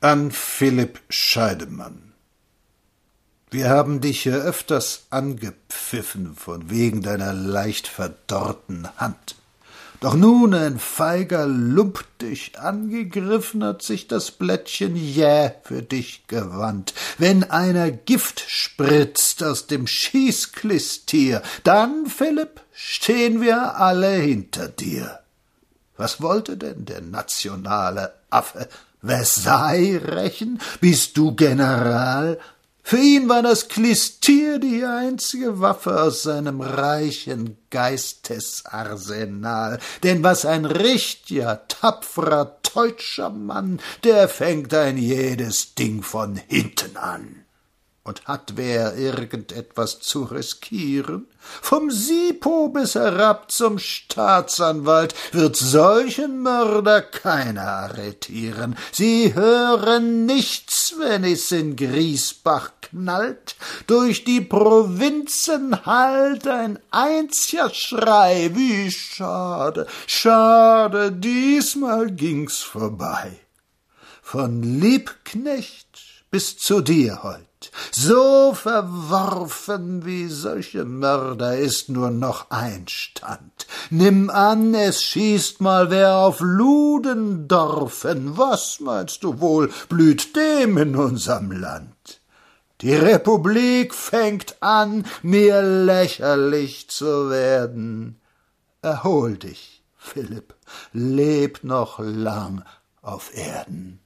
An Philipp Scheidemann. Wir haben dich hier öfters angepfiffen von wegen deiner leicht verdorrten Hand. Doch nun ein feiger Lump dich angegriffen, hat sich das Blättchen jäh für dich gewandt. Wenn einer Gift spritzt aus dem Schießklistier, dann, Philipp, stehen wir alle hinter dir. Was wollte denn der nationale Affe? Versailles rächen? Bist du General? Für ihn war das Klistier die einzige Waffe aus seinem reichen Geistesarsenal. Denn was ein richtiger, tapferer deutscher Mann, der fängt ein jedes Ding von hinten an. Und hat wer irgendetwas zu riskieren? Vom Sipo bis herab zum Staatsanwalt wird solchen Mörder keiner arretieren. Sie hören nichts, wenn es in Griesbach knallt. Durch die Provinzen hallt ein einziger Schrei. Wie schade, schade, diesmal ging's vorbei. Von Liebknecht bis zu dir heut so verworfen wie solche Mörder ist nur noch ein Stand. Nimm an, es schießt mal wer auf Ludendorfen. Was meinst du wohl, blüht dem in unserem Land? Die Republik fängt an, mir lächerlich zu werden. Erhol dich, Philipp, leb noch lang auf Erden.